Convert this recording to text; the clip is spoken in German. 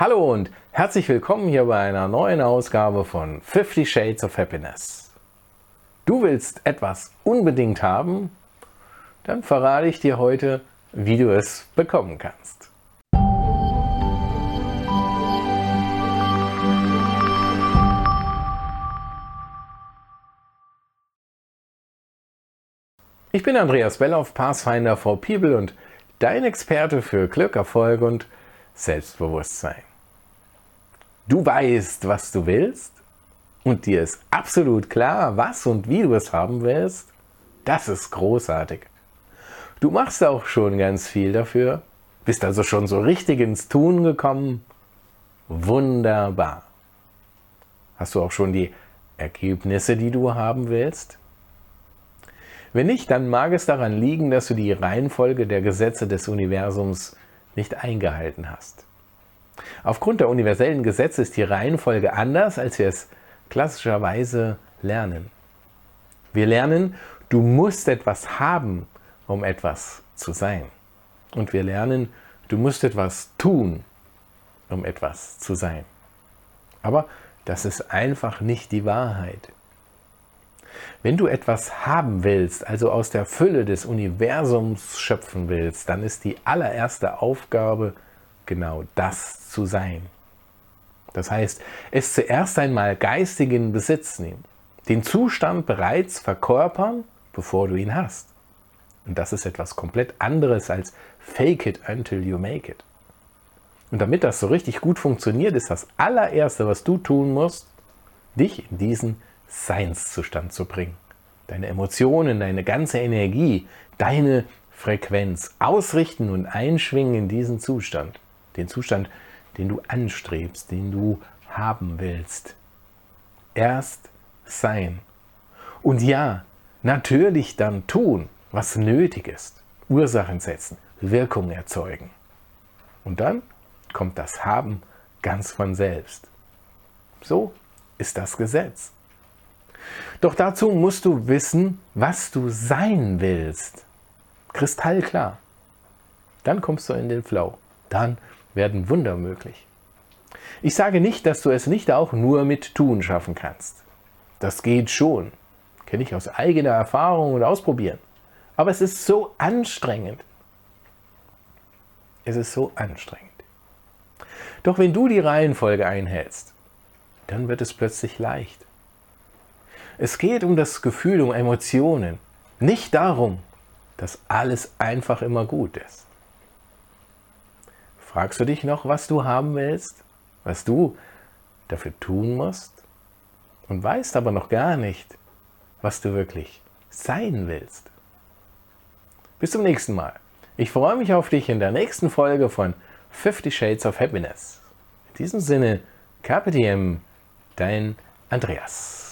Hallo und herzlich willkommen hier bei einer neuen Ausgabe von 50 Shades of Happiness. Du willst etwas unbedingt haben? Dann verrate ich dir heute, wie du es bekommen kannst. Ich bin Andreas Bellauf, Pathfinder for People und dein Experte für Glück, Erfolg und Selbstbewusstsein. Du weißt, was du willst und dir ist absolut klar, was und wie du es haben willst. Das ist großartig. Du machst auch schon ganz viel dafür, bist also schon so richtig ins Tun gekommen. Wunderbar. Hast du auch schon die Ergebnisse, die du haben willst? Wenn nicht, dann mag es daran liegen, dass du die Reihenfolge der Gesetze des Universums nicht eingehalten hast. Aufgrund der universellen Gesetze ist die Reihenfolge anders, als wir es klassischerweise lernen. Wir lernen, du musst etwas haben, um etwas zu sein. Und wir lernen, du musst etwas tun, um etwas zu sein. Aber das ist einfach nicht die Wahrheit. Wenn du etwas haben willst, also aus der Fülle des Universums schöpfen willst, dann ist die allererste Aufgabe genau das zu sein. Das heißt, es zuerst einmal geistigen Besitz nehmen, den Zustand bereits verkörpern, bevor du ihn hast. Und das ist etwas komplett anderes als fake it until you make it. Und damit das so richtig gut funktioniert, ist das allererste, was du tun musst, dich in diesen Seinszustand zu bringen. Deine Emotionen, deine ganze Energie, deine Frequenz ausrichten und einschwingen in diesen Zustand. Den Zustand, den du anstrebst, den du haben willst. Erst sein. Und ja, natürlich dann tun, was nötig ist. Ursachen setzen, Wirkung erzeugen. Und dann kommt das Haben ganz von selbst. So ist das Gesetz. Doch dazu musst du wissen, was du sein willst. Kristallklar. Dann kommst du in den Flow. Dann werden Wunder möglich. Ich sage nicht, dass du es nicht auch nur mit Tun schaffen kannst. Das geht schon. Kenne ich aus eigener Erfahrung und ausprobieren. Aber es ist so anstrengend. Es ist so anstrengend. Doch wenn du die Reihenfolge einhältst, dann wird es plötzlich leicht. Es geht um das Gefühl, um Emotionen. Nicht darum, dass alles einfach immer gut ist. Fragst du dich noch, was du haben willst? Was du dafür tun musst? Und weißt aber noch gar nicht, was du wirklich sein willst. Bis zum nächsten Mal. Ich freue mich auf dich in der nächsten Folge von 50 Shades of Happiness. In diesem Sinne, KPTM, dein Andreas.